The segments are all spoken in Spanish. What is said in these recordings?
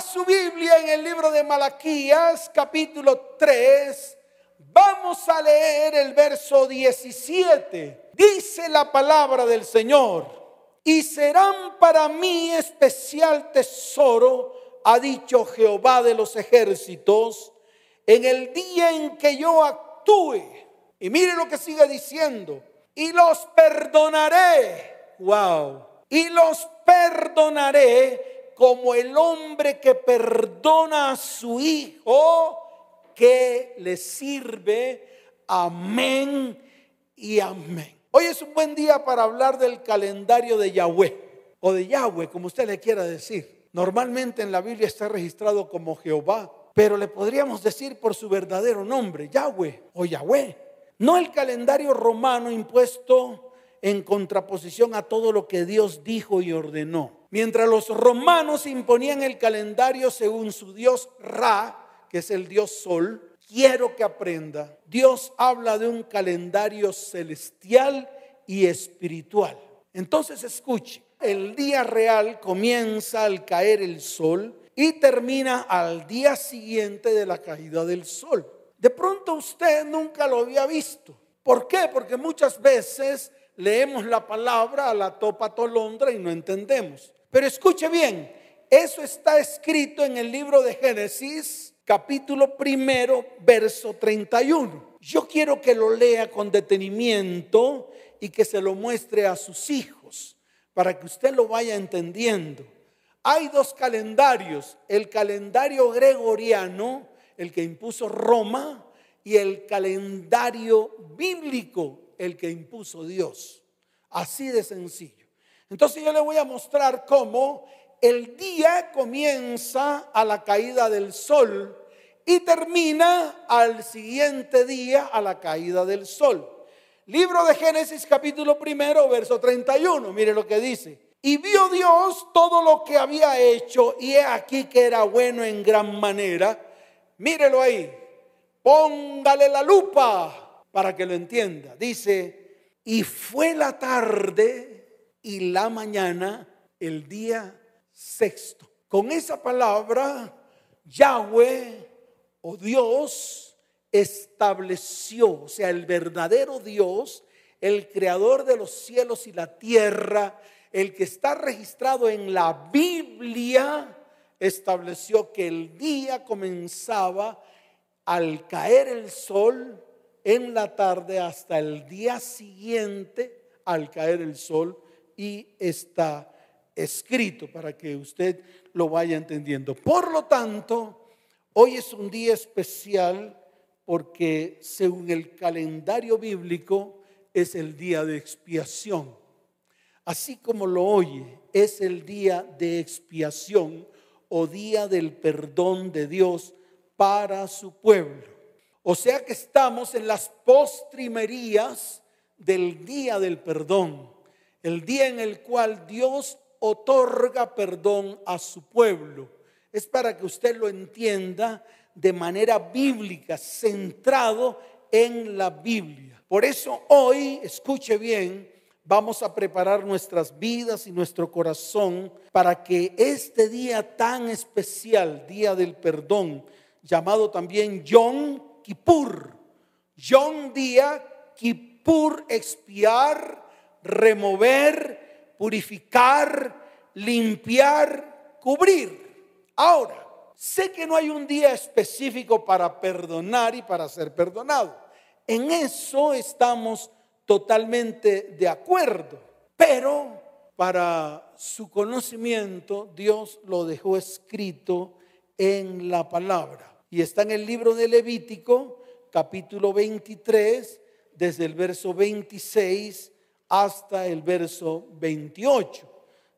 Su Biblia en el libro de Malaquías, capítulo 3. Vamos a leer el verso 17. Dice la palabra del Señor, y serán para mí especial tesoro, ha dicho Jehová de los ejércitos, en el día en que yo actúe. Y mire lo que sigue diciendo, y los perdonaré. Wow. Y los perdonaré como el hombre que perdona a su hijo que le sirve. Amén y amén. Hoy es un buen día para hablar del calendario de Yahweh o de Yahweh, como usted le quiera decir. Normalmente en la Biblia está registrado como Jehová, pero le podríamos decir por su verdadero nombre, Yahweh o Yahweh. No el calendario romano impuesto en contraposición a todo lo que Dios dijo y ordenó. Mientras los romanos imponían el calendario según su dios Ra, que es el dios Sol, quiero que aprenda, Dios habla de un calendario celestial y espiritual. Entonces escuche, el día real comienza al caer el sol y termina al día siguiente de la caída del sol. De pronto usted nunca lo había visto. ¿Por qué? Porque muchas veces leemos la palabra a la topa tolondra y no entendemos. Pero escuche bien, eso está escrito en el libro de Génesis, capítulo primero, verso 31. Yo quiero que lo lea con detenimiento y que se lo muestre a sus hijos para que usted lo vaya entendiendo. Hay dos calendarios, el calendario gregoriano, el que impuso Roma, y el calendario bíblico, el que impuso Dios. Así de sencillo. Entonces yo le voy a mostrar cómo el día comienza a la caída del sol y termina al siguiente día a la caída del sol. Libro de Génesis capítulo primero, verso 31. Mire lo que dice. Y vio Dios todo lo que había hecho y he aquí que era bueno en gran manera. Mírelo ahí. Póngale la lupa para que lo entienda. Dice, y fue la tarde y la mañana el día sexto. Con esa palabra, Yahweh o Dios estableció, o sea, el verdadero Dios, el creador de los cielos y la tierra, el que está registrado en la Biblia, estableció que el día comenzaba al caer el sol en la tarde hasta el día siguiente al caer el sol y está escrito para que usted lo vaya entendiendo. Por lo tanto, hoy es un día especial porque según el calendario bíblico es el día de expiación. Así como lo oye, es el día de expiación o día del perdón de Dios para su pueblo. O sea que estamos en las postrimerías del día del perdón, el día en el cual Dios otorga perdón a su pueblo. Es para que usted lo entienda de manera bíblica, centrado en la Biblia. Por eso hoy, escuche bien, vamos a preparar nuestras vidas y nuestro corazón para que este día tan especial, día del perdón, llamado también Yom Kippur. Yom día, Kippur expiar, remover, purificar, limpiar, cubrir. Ahora, sé que no hay un día específico para perdonar y para ser perdonado. En eso estamos totalmente de acuerdo. Pero para su conocimiento, Dios lo dejó escrito en la palabra. Y está en el libro de Levítico, capítulo 23, desde el verso 26 hasta el verso 28.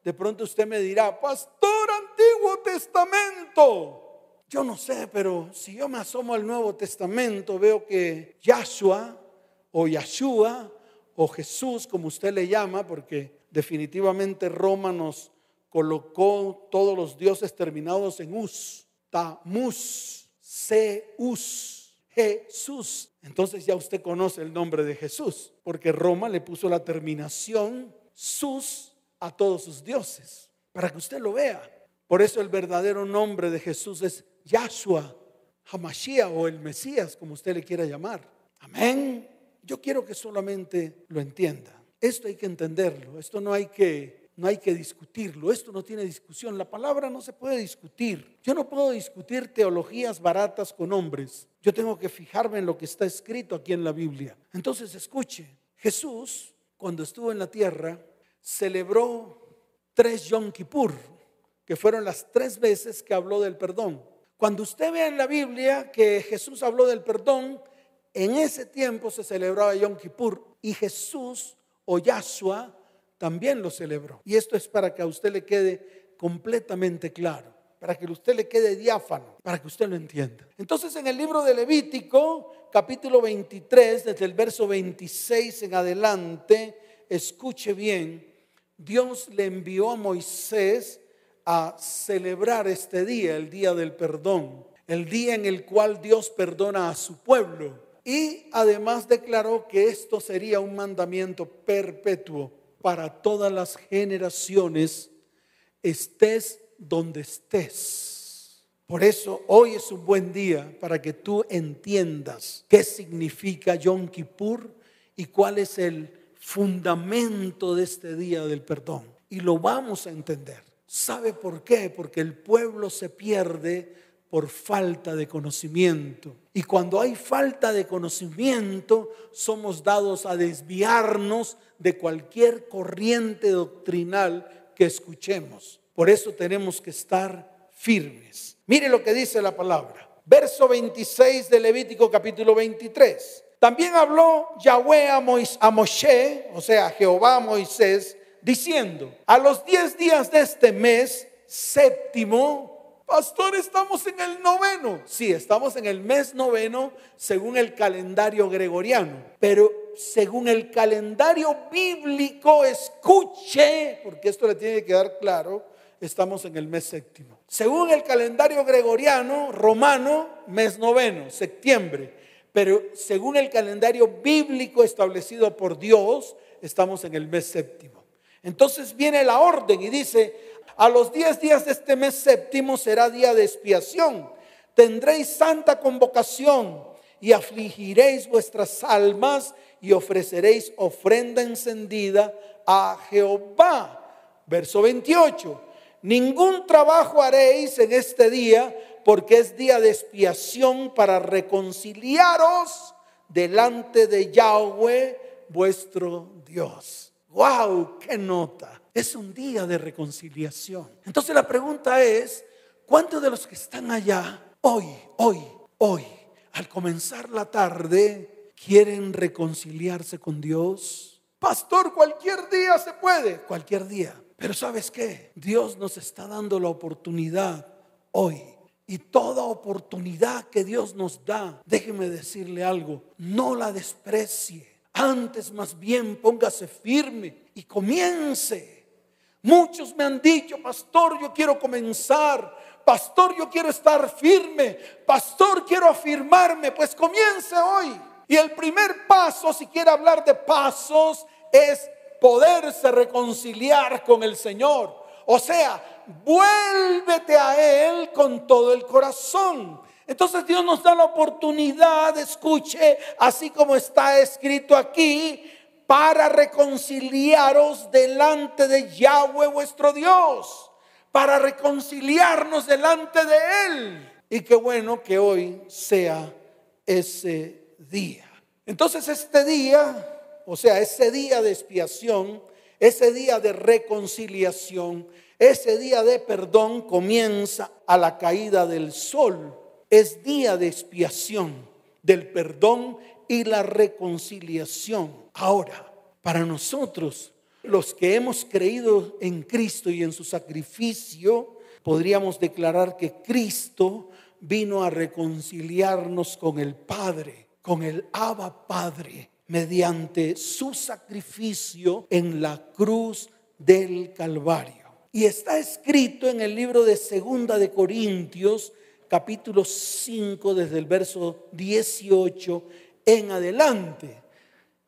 De pronto usted me dirá, pastor Antiguo Testamento. Yo no sé, pero si yo me asomo al Nuevo Testamento, veo que Yahshua o Yahshua o Jesús, como usted le llama, porque definitivamente Roma nos colocó todos los dioses terminados en us, tamus, Zeus, Jesús. Entonces ya usted conoce el nombre de Jesús, porque Roma le puso la terminación sus a todos sus dioses, para que usted lo vea. Por eso el verdadero nombre de Jesús es Yahshua, Hamashiach o el Mesías, como usted le quiera llamar. Amén. Yo quiero que solamente lo entienda. Esto hay que entenderlo. Esto no hay que no hay que discutirlo, esto no tiene discusión, la palabra no se puede discutir. Yo no puedo discutir teologías baratas con hombres, yo tengo que fijarme en lo que está escrito aquí en la Biblia. Entonces escuche, Jesús cuando estuvo en la tierra celebró tres Yom Kippur, que fueron las tres veces que habló del perdón. Cuando usted vea en la Biblia que Jesús habló del perdón, en ese tiempo se celebraba Yom Kippur y Jesús o Yahshua también lo celebró. Y esto es para que a usted le quede completamente claro, para que a usted le quede diáfano, para que usted lo entienda. Entonces en el libro de Levítico, capítulo 23, desde el verso 26 en adelante, escuche bien, Dios le envió a Moisés a celebrar este día, el día del perdón, el día en el cual Dios perdona a su pueblo. Y además declaró que esto sería un mandamiento perpetuo para todas las generaciones, estés donde estés. Por eso hoy es un buen día para que tú entiendas qué significa Yom Kippur y cuál es el fundamento de este día del perdón. Y lo vamos a entender. ¿Sabe por qué? Porque el pueblo se pierde por falta de conocimiento. Y cuando hay falta de conocimiento, somos dados a desviarnos de cualquier corriente doctrinal que escuchemos. Por eso tenemos que estar firmes. Mire lo que dice la palabra. Verso 26 de Levítico capítulo 23. También habló Yahweh a, Moshe, o sea, Jehová a Moisés, diciendo, a los diez días de este mes séptimo, Pastor, estamos en el noveno. Sí, estamos en el mes noveno según el calendario gregoriano. Pero según el calendario bíblico, escuche, porque esto le tiene que quedar claro, estamos en el mes séptimo. Según el calendario gregoriano, romano, mes noveno, septiembre. Pero según el calendario bíblico establecido por Dios, estamos en el mes séptimo. Entonces viene la orden y dice, a los diez días de este mes séptimo será día de expiación. Tendréis santa convocación y afligiréis vuestras almas y ofreceréis ofrenda encendida a Jehová. Verso 28. Ningún trabajo haréis en este día porque es día de expiación para reconciliaros delante de Yahweh vuestro Dios. ¡Wow! ¡Qué nota! Es un día de reconciliación. Entonces la pregunta es, ¿cuántos de los que están allá hoy, hoy, hoy, al comenzar la tarde, quieren reconciliarse con Dios? Pastor, cualquier día se puede, cualquier día. Pero ¿sabes qué? Dios nos está dando la oportunidad hoy. Y toda oportunidad que Dios nos da, déjeme decirle algo, no la desprecie. Antes más bien póngase firme y comience Muchos me han dicho, pastor, yo quiero comenzar. Pastor, yo quiero estar firme. Pastor, quiero afirmarme. Pues comience hoy. Y el primer paso, si quiere hablar de pasos, es poderse reconciliar con el Señor. O sea, vuélvete a Él con todo el corazón. Entonces Dios nos da la oportunidad, escuche, así como está escrito aquí, para reconciliaros delante de Yahweh vuestro Dios, para reconciliarnos delante de Él. Y qué bueno que hoy sea ese día. Entonces este día, o sea, ese día de expiación, ese día de reconciliación, ese día de perdón comienza a la caída del sol. Es día de expiación, del perdón y la reconciliación. Ahora, para nosotros, los que hemos creído en Cristo y en su sacrificio, podríamos declarar que Cristo vino a reconciliarnos con el Padre, con el Abba Padre, mediante su sacrificio en la cruz del Calvario. Y está escrito en el libro de Segunda de Corintios, capítulo 5, desde el verso 18 en adelante.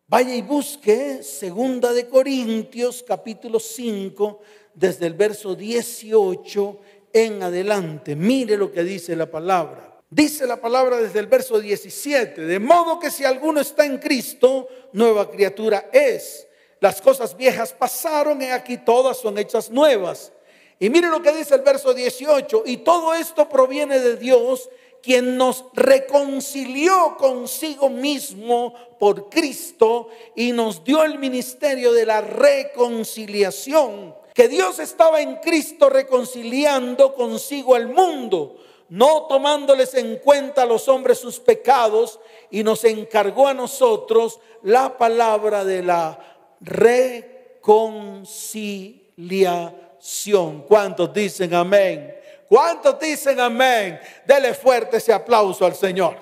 Vaya y busque Segunda de Corintios capítulo 5 desde el verso 18 en adelante. Mire lo que dice la palabra. Dice la palabra desde el verso 17, de modo que si alguno está en Cristo, nueva criatura es. Las cosas viejas pasaron y aquí todas son hechas nuevas. Y mire lo que dice el verso 18, y todo esto proviene de Dios, quien nos reconcilió consigo mismo por Cristo y nos dio el ministerio de la reconciliación, que Dios estaba en Cristo reconciliando consigo al mundo no tomándoles en cuenta a los hombres sus pecados, y nos encargó a nosotros la palabra de la reconciliación. ¿Cuántos dicen amén? ¿Cuántos dicen amén? Dele fuerte ese aplauso al Señor.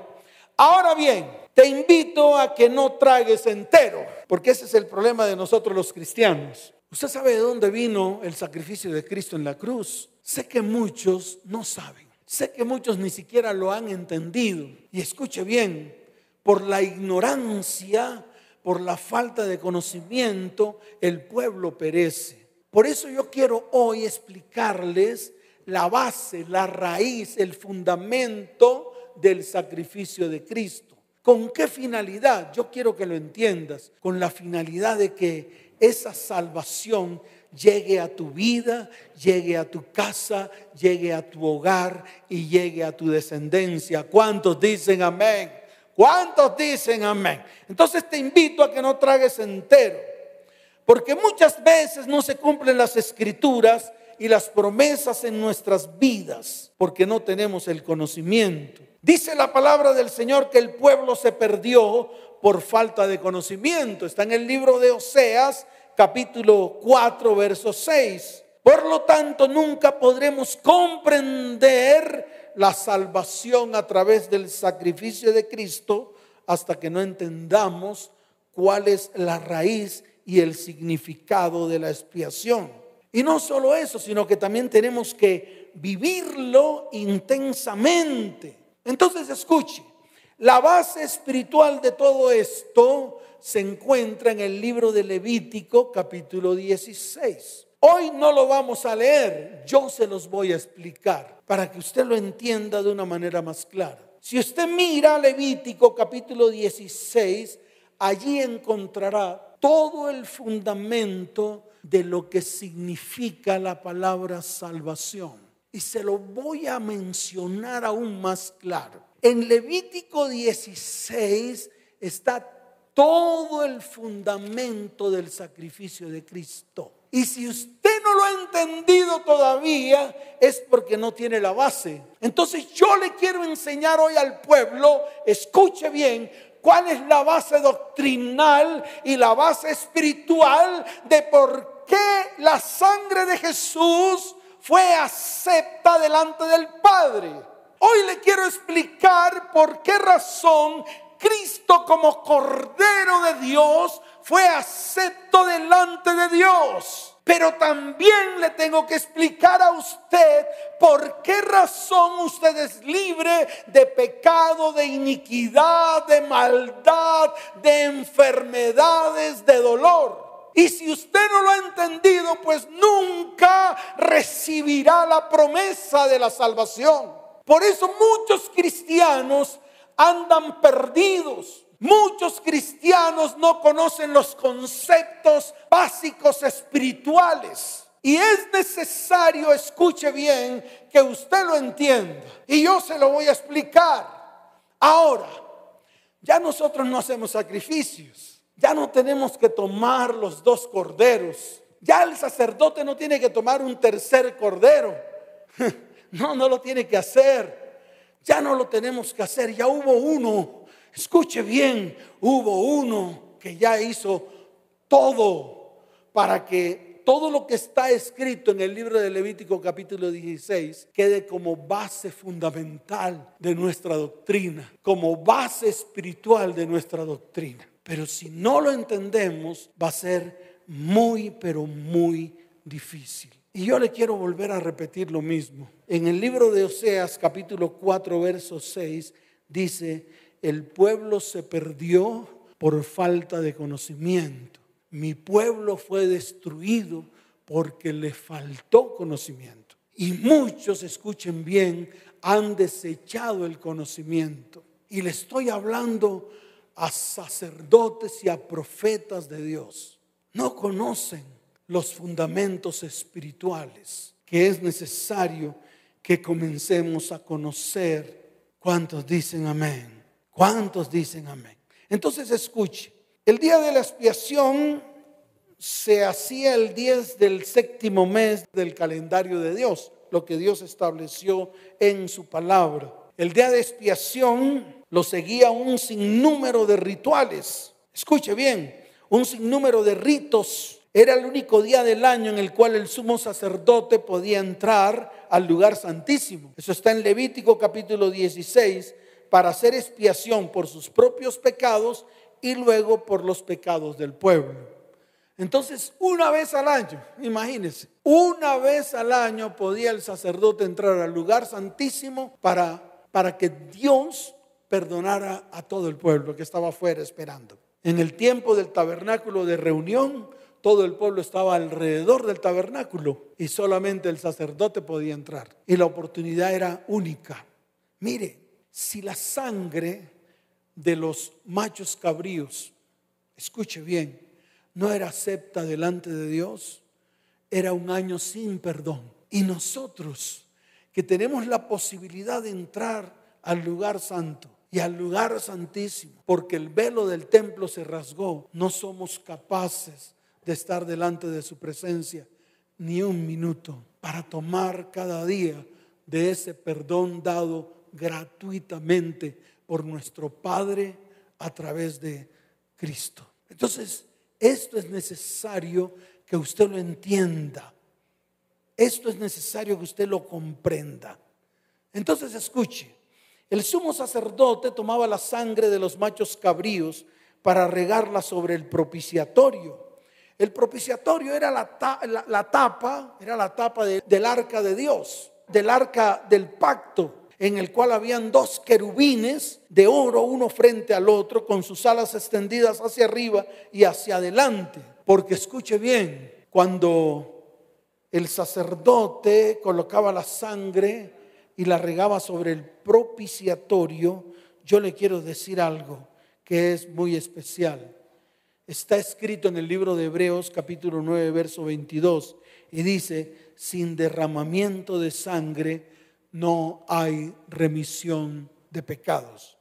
Ahora bien, te invito a que no tragues entero, porque ese es el problema de nosotros los cristianos. ¿Usted sabe de dónde vino el sacrificio de Cristo en la cruz? Sé que muchos no saben. Sé que muchos ni siquiera lo han entendido. Y escuche bien, por la ignorancia, por la falta de conocimiento, el pueblo perece. Por eso yo quiero hoy explicarles la base, la raíz, el fundamento del sacrificio de Cristo. ¿Con qué finalidad? Yo quiero que lo entiendas. Con la finalidad de que esa salvación llegue a tu vida, llegue a tu casa, llegue a tu hogar y llegue a tu descendencia. ¿Cuántos dicen amén? ¿Cuántos dicen amén? Entonces te invito a que no tragues entero, porque muchas veces no se cumplen las escrituras y las promesas en nuestras vidas, porque no tenemos el conocimiento. Dice la palabra del Señor que el pueblo se perdió por falta de conocimiento. Está en el libro de Oseas, capítulo 4, verso 6. Por lo tanto, nunca podremos comprender la salvación a través del sacrificio de Cristo hasta que no entendamos cuál es la raíz y el significado de la expiación. Y no solo eso, sino que también tenemos que vivirlo intensamente. Entonces, escuche, la base espiritual de todo esto se encuentra en el libro de Levítico capítulo 16. Hoy no lo vamos a leer, yo se los voy a explicar para que usted lo entienda de una manera más clara. Si usted mira Levítico capítulo 16, allí encontrará todo el fundamento de lo que significa la palabra salvación. Y se lo voy a mencionar aún más claro. En Levítico 16 está todo el fundamento del sacrificio de Cristo. Y si usted no lo ha entendido todavía, es porque no tiene la base. Entonces yo le quiero enseñar hoy al pueblo, escuche bien, cuál es la base doctrinal y la base espiritual de por qué la sangre de Jesús fue acepta delante del Padre. Hoy le quiero explicar por qué razón Cristo como Cordero de Dios fue acepto delante de Dios. Pero también le tengo que explicar a usted por qué razón usted es libre de pecado, de iniquidad, de maldad, de enfermedades, de dolor. Y si usted no lo ha entendido, pues nunca recibirá la promesa de la salvación. Por eso muchos cristianos andan perdidos. Muchos cristianos no conocen los conceptos básicos espirituales. Y es necesario, escuche bien, que usted lo entienda. Y yo se lo voy a explicar. Ahora, ya nosotros no hacemos sacrificios. Ya no tenemos que tomar los dos corderos. Ya el sacerdote no tiene que tomar un tercer cordero. No, no lo tiene que hacer. Ya no lo tenemos que hacer, ya hubo uno. Escuche bien, hubo uno que ya hizo todo para que todo lo que está escrito en el libro de Levítico capítulo 16 quede como base fundamental de nuestra doctrina, como base espiritual de nuestra doctrina. Pero si no lo entendemos, va a ser muy, pero muy difícil. Y yo le quiero volver a repetir lo mismo. En el libro de Oseas capítulo 4 verso 6 dice, el pueblo se perdió por falta de conocimiento. Mi pueblo fue destruido porque le faltó conocimiento. Y muchos, escuchen bien, han desechado el conocimiento. Y le estoy hablando a sacerdotes y a profetas de Dios. No conocen los fundamentos espirituales que es necesario que comencemos a conocer. ¿Cuántos dicen amén? ¿Cuántos dicen amén? Entonces escuche, el día de la expiación se hacía el 10 del séptimo mes del calendario de Dios, lo que Dios estableció en su palabra. El día de expiación lo seguía un sinnúmero de rituales. Escuche bien, un sinnúmero de ritos. Era el único día del año en el cual el sumo sacerdote podía entrar al lugar santísimo. Eso está en Levítico capítulo 16, para hacer expiación por sus propios pecados y luego por los pecados del pueblo. Entonces, una vez al año, imagínense, una vez al año podía el sacerdote entrar al lugar santísimo para, para que Dios perdonara a todo el pueblo que estaba afuera esperando. En el tiempo del tabernáculo de reunión, todo el pueblo estaba alrededor del tabernáculo y solamente el sacerdote podía entrar. Y la oportunidad era única. Mire, si la sangre de los machos cabríos, escuche bien, no era acepta delante de Dios, era un año sin perdón. Y nosotros que tenemos la posibilidad de entrar al lugar santo y al lugar santísimo, porque el velo del templo se rasgó, no somos capaces de estar delante de su presencia ni un minuto para tomar cada día de ese perdón dado gratuitamente por nuestro Padre a través de Cristo. Entonces, esto es necesario que usted lo entienda. Esto es necesario que usted lo comprenda. Entonces escuche, el sumo sacerdote tomaba la sangre de los machos cabríos para regarla sobre el propiciatorio. El propiciatorio era la, tapa, era la tapa del arca de Dios, del arca del pacto en el cual habían dos querubines de oro, uno frente al otro, con sus alas extendidas hacia arriba y hacia adelante. Porque escuche bien, cuando el sacerdote colocaba la sangre y la regaba sobre el propiciatorio, yo le quiero decir algo que es muy especial. Está escrito en el libro de Hebreos capítulo 9, verso 22, y dice, sin derramamiento de sangre no hay remisión de pecados.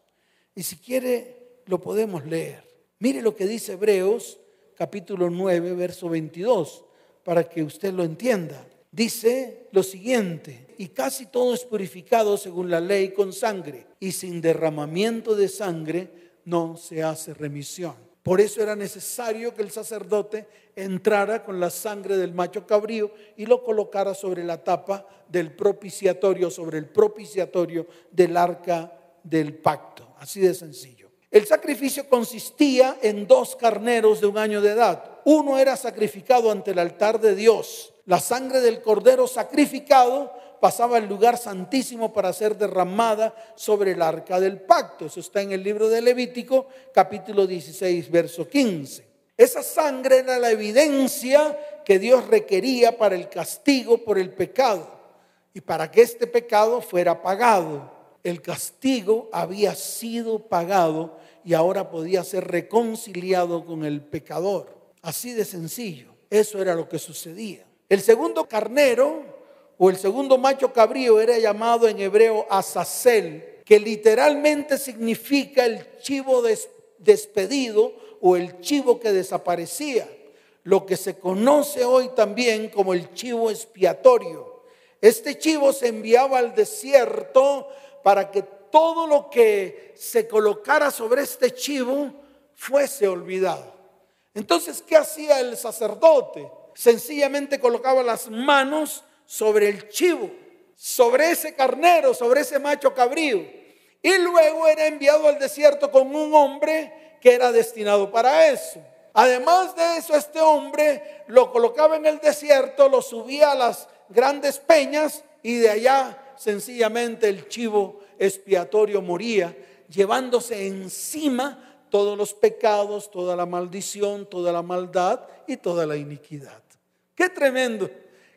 Y si quiere, lo podemos leer. Mire lo que dice Hebreos capítulo 9, verso 22, para que usted lo entienda. Dice lo siguiente, y casi todo es purificado según la ley con sangre, y sin derramamiento de sangre no se hace remisión. Por eso era necesario que el sacerdote entrara con la sangre del macho cabrío y lo colocara sobre la tapa del propiciatorio, sobre el propiciatorio del arca del pacto. Así de sencillo. El sacrificio consistía en dos carneros de un año de edad. Uno era sacrificado ante el altar de Dios. La sangre del cordero sacrificado pasaba al lugar santísimo para ser derramada sobre el arca del pacto. Eso está en el libro de Levítico, capítulo 16, verso 15. Esa sangre era la evidencia que Dios requería para el castigo por el pecado y para que este pecado fuera pagado. El castigo había sido pagado y ahora podía ser reconciliado con el pecador. Así de sencillo. Eso era lo que sucedía. El segundo carnero o el segundo macho cabrío era llamado en hebreo Azazel, que literalmente significa el chivo despedido o el chivo que desaparecía, lo que se conoce hoy también como el chivo expiatorio. Este chivo se enviaba al desierto para que todo lo que se colocara sobre este chivo fuese olvidado. Entonces, ¿qué hacía el sacerdote? Sencillamente colocaba las manos sobre el chivo, sobre ese carnero, sobre ese macho cabrío. Y luego era enviado al desierto con un hombre que era destinado para eso. Además de eso, este hombre lo colocaba en el desierto, lo subía a las grandes peñas y de allá sencillamente el chivo expiatorio moría, llevándose encima todos los pecados, toda la maldición, toda la maldad y toda la iniquidad. Qué tremendo.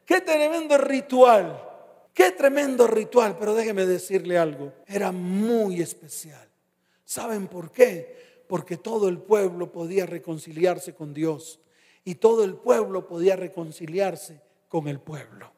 Qué tremendo ritual. Qué tremendo ritual, pero déjeme decirle algo, era muy especial. ¿Saben por qué? Porque todo el pueblo podía reconciliarse con Dios y todo el pueblo podía reconciliarse con el pueblo.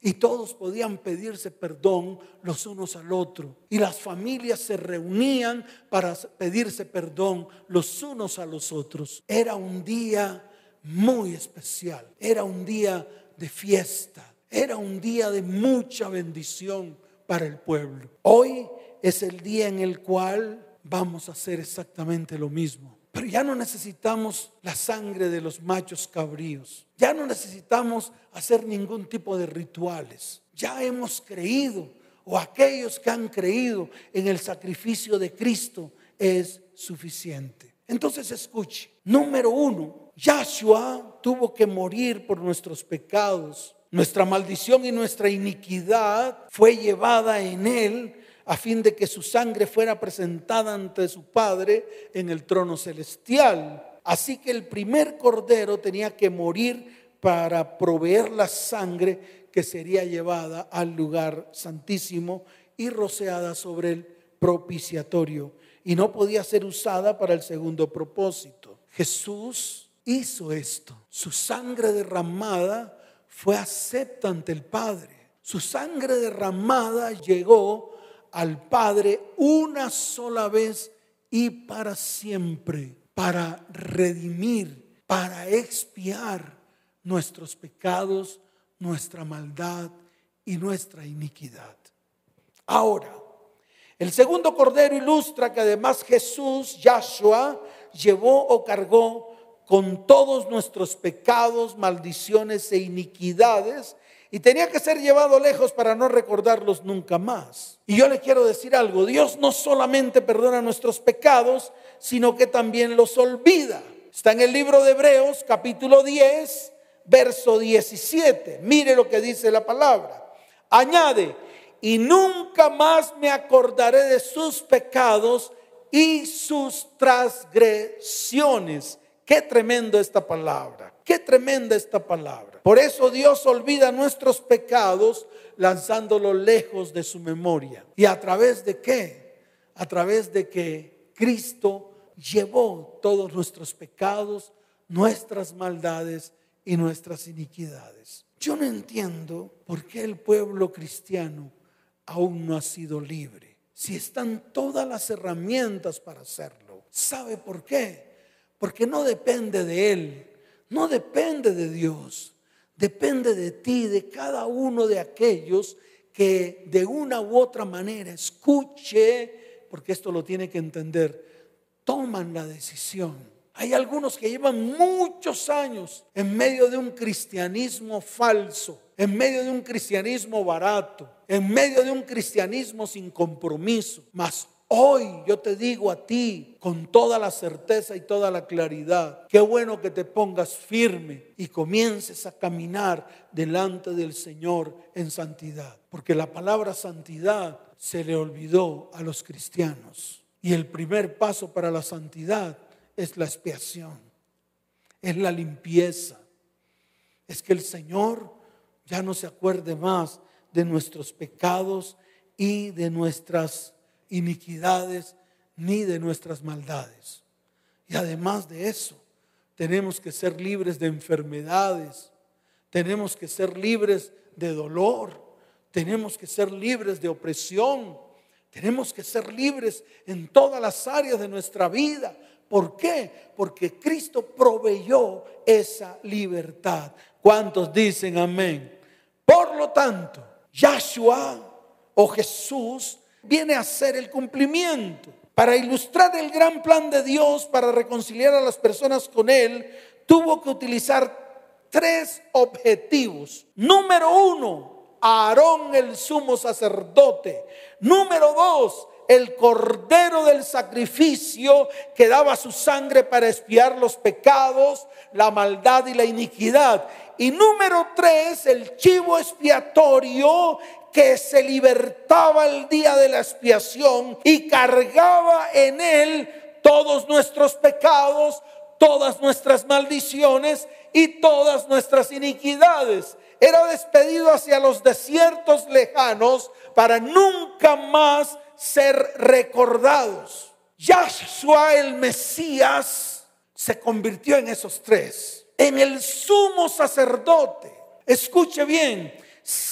Y todos podían pedirse perdón los unos al otro. Y las familias se reunían para pedirse perdón los unos a los otros. Era un día muy especial. Era un día de fiesta. Era un día de mucha bendición para el pueblo. Hoy es el día en el cual vamos a hacer exactamente lo mismo. Pero ya no necesitamos la sangre de los machos cabríos. Ya no necesitamos hacer ningún tipo de rituales. Ya hemos creído, o aquellos que han creído en el sacrificio de Cristo es suficiente. Entonces escuche, número uno, Yahshua tuvo que morir por nuestros pecados nuestra maldición y nuestra iniquidad fue llevada en él a fin de que su sangre fuera presentada ante su Padre en el trono celestial. Así que el primer cordero tenía que morir para proveer la sangre que sería llevada al lugar santísimo y rociada sobre el propiciatorio. Y no podía ser usada para el segundo propósito. Jesús hizo esto. Su sangre derramada fue acepta ante el Padre. Su sangre derramada llegó al Padre una sola vez y para siempre, para redimir, para expiar nuestros pecados, nuestra maldad y nuestra iniquidad. Ahora, el segundo cordero ilustra que además Jesús, Yahshua, llevó o cargó con todos nuestros pecados, maldiciones e iniquidades y tenía que ser llevado lejos para no recordarlos nunca más. Y yo le quiero decir algo, Dios no solamente perdona nuestros pecados, sino que también los olvida. Está en el libro de Hebreos capítulo 10, verso 17. Mire lo que dice la palabra. Añade, y nunca más me acordaré de sus pecados y sus transgresiones Qué tremendo esta palabra. Qué tremenda esta palabra. Por eso Dios olvida nuestros pecados lanzándolos lejos de su memoria. ¿Y a través de qué? A través de que Cristo llevó todos nuestros pecados, nuestras maldades y nuestras iniquidades. Yo no entiendo por qué el pueblo cristiano aún no ha sido libre. Si están todas las herramientas para hacerlo. ¿Sabe por qué? Porque no depende de Él, no depende de Dios, depende de ti, de cada uno de aquellos que de una u otra manera escuche, porque esto lo tiene que entender, toman la decisión. Hay algunos que llevan muchos años en medio de un cristianismo falso, en medio de un cristianismo barato, en medio de un cristianismo sin compromiso, mas Hoy yo te digo a ti con toda la certeza y toda la claridad, qué bueno que te pongas firme y comiences a caminar delante del Señor en santidad, porque la palabra santidad se le olvidó a los cristianos. Y el primer paso para la santidad es la expiación, es la limpieza, es que el Señor ya no se acuerde más de nuestros pecados y de nuestras iniquidades ni de nuestras maldades. Y además de eso, tenemos que ser libres de enfermedades, tenemos que ser libres de dolor, tenemos que ser libres de opresión, tenemos que ser libres en todas las áreas de nuestra vida. ¿Por qué? Porque Cristo proveyó esa libertad. ¿Cuántos dicen amén? Por lo tanto, Yahshua o Jesús viene a ser el cumplimiento. Para ilustrar el gran plan de Dios para reconciliar a las personas con Él, tuvo que utilizar tres objetivos. Número uno, Aarón el sumo sacerdote. Número dos, el cordero del sacrificio que daba su sangre para espiar los pecados, la maldad y la iniquidad. Y número tres, el chivo expiatorio que se libertaba el día de la expiación y cargaba en él todos nuestros pecados, todas nuestras maldiciones y todas nuestras iniquidades. era despedido hacia los desiertos lejanos para nunca más ser recordados. Yahshua el Mesías se convirtió en esos tres, en el sumo sacerdote. Escuche bien,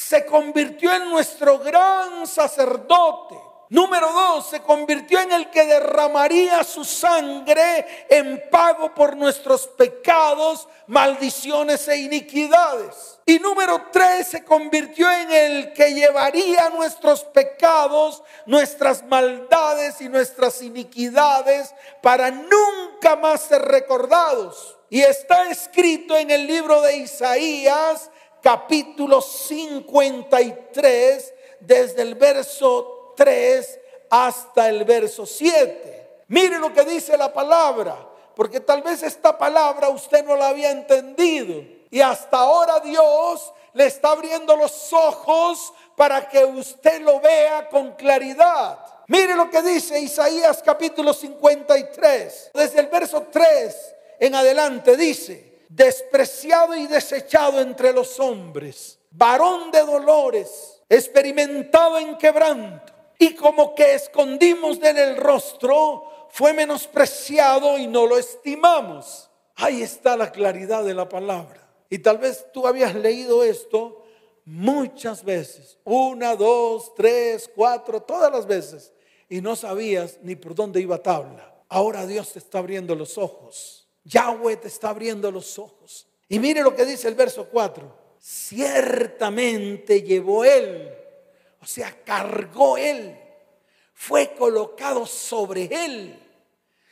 se convirtió en nuestro gran sacerdote Número dos, se convirtió en el que derramaría su sangre en pago por nuestros pecados, maldiciones e iniquidades. Y número tres, se convirtió en el que llevaría nuestros pecados, nuestras maldades y nuestras iniquidades para nunca más ser recordados. Y está escrito en el libro de Isaías, capítulo 53, desde el verso 3 hasta el verso 7. Mire lo que dice la palabra, porque tal vez esta palabra usted no la había entendido. Y hasta ahora Dios le está abriendo los ojos para que usted lo vea con claridad. Mire lo que dice Isaías capítulo 53, desde el verso 3 en adelante dice, despreciado y desechado entre los hombres, varón de dolores, experimentado en quebranto y como que escondimos de el rostro, fue menospreciado y no lo estimamos. Ahí está la claridad de la palabra. Y tal vez tú habías leído esto muchas veces, una, dos, tres, cuatro, todas las veces, y no sabías ni por dónde iba tabla. Ahora Dios te está abriendo los ojos. Yahweh te está abriendo los ojos. Y mire lo que dice el verso 4. Ciertamente llevó él o sea, cargó él, fue colocado sobre él.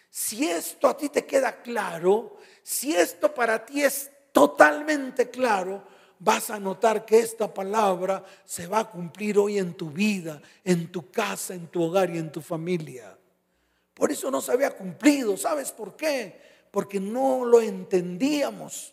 Si esto a ti te queda claro, si esto para ti es totalmente claro, vas a notar que esta palabra se va a cumplir hoy en tu vida, en tu casa, en tu hogar y en tu familia. Por eso no se había cumplido. ¿Sabes por qué? Porque no lo entendíamos.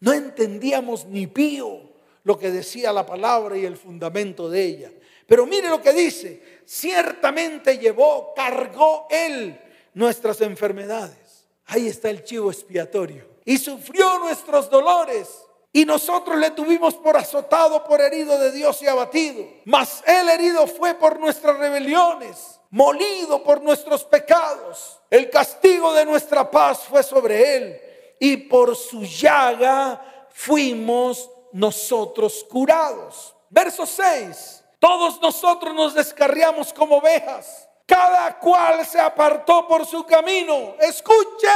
No entendíamos ni pío lo que decía la palabra y el fundamento de ella. Pero mire lo que dice, ciertamente llevó, cargó él nuestras enfermedades. Ahí está el chivo expiatorio. Y sufrió nuestros dolores. Y nosotros le tuvimos por azotado, por herido de Dios y abatido. Mas él herido fue por nuestras rebeliones, molido por nuestros pecados. El castigo de nuestra paz fue sobre él. Y por su llaga fuimos nosotros curados. Verso 6. Todos nosotros nos descarriamos como ovejas. Cada cual se apartó por su camino. Escuche,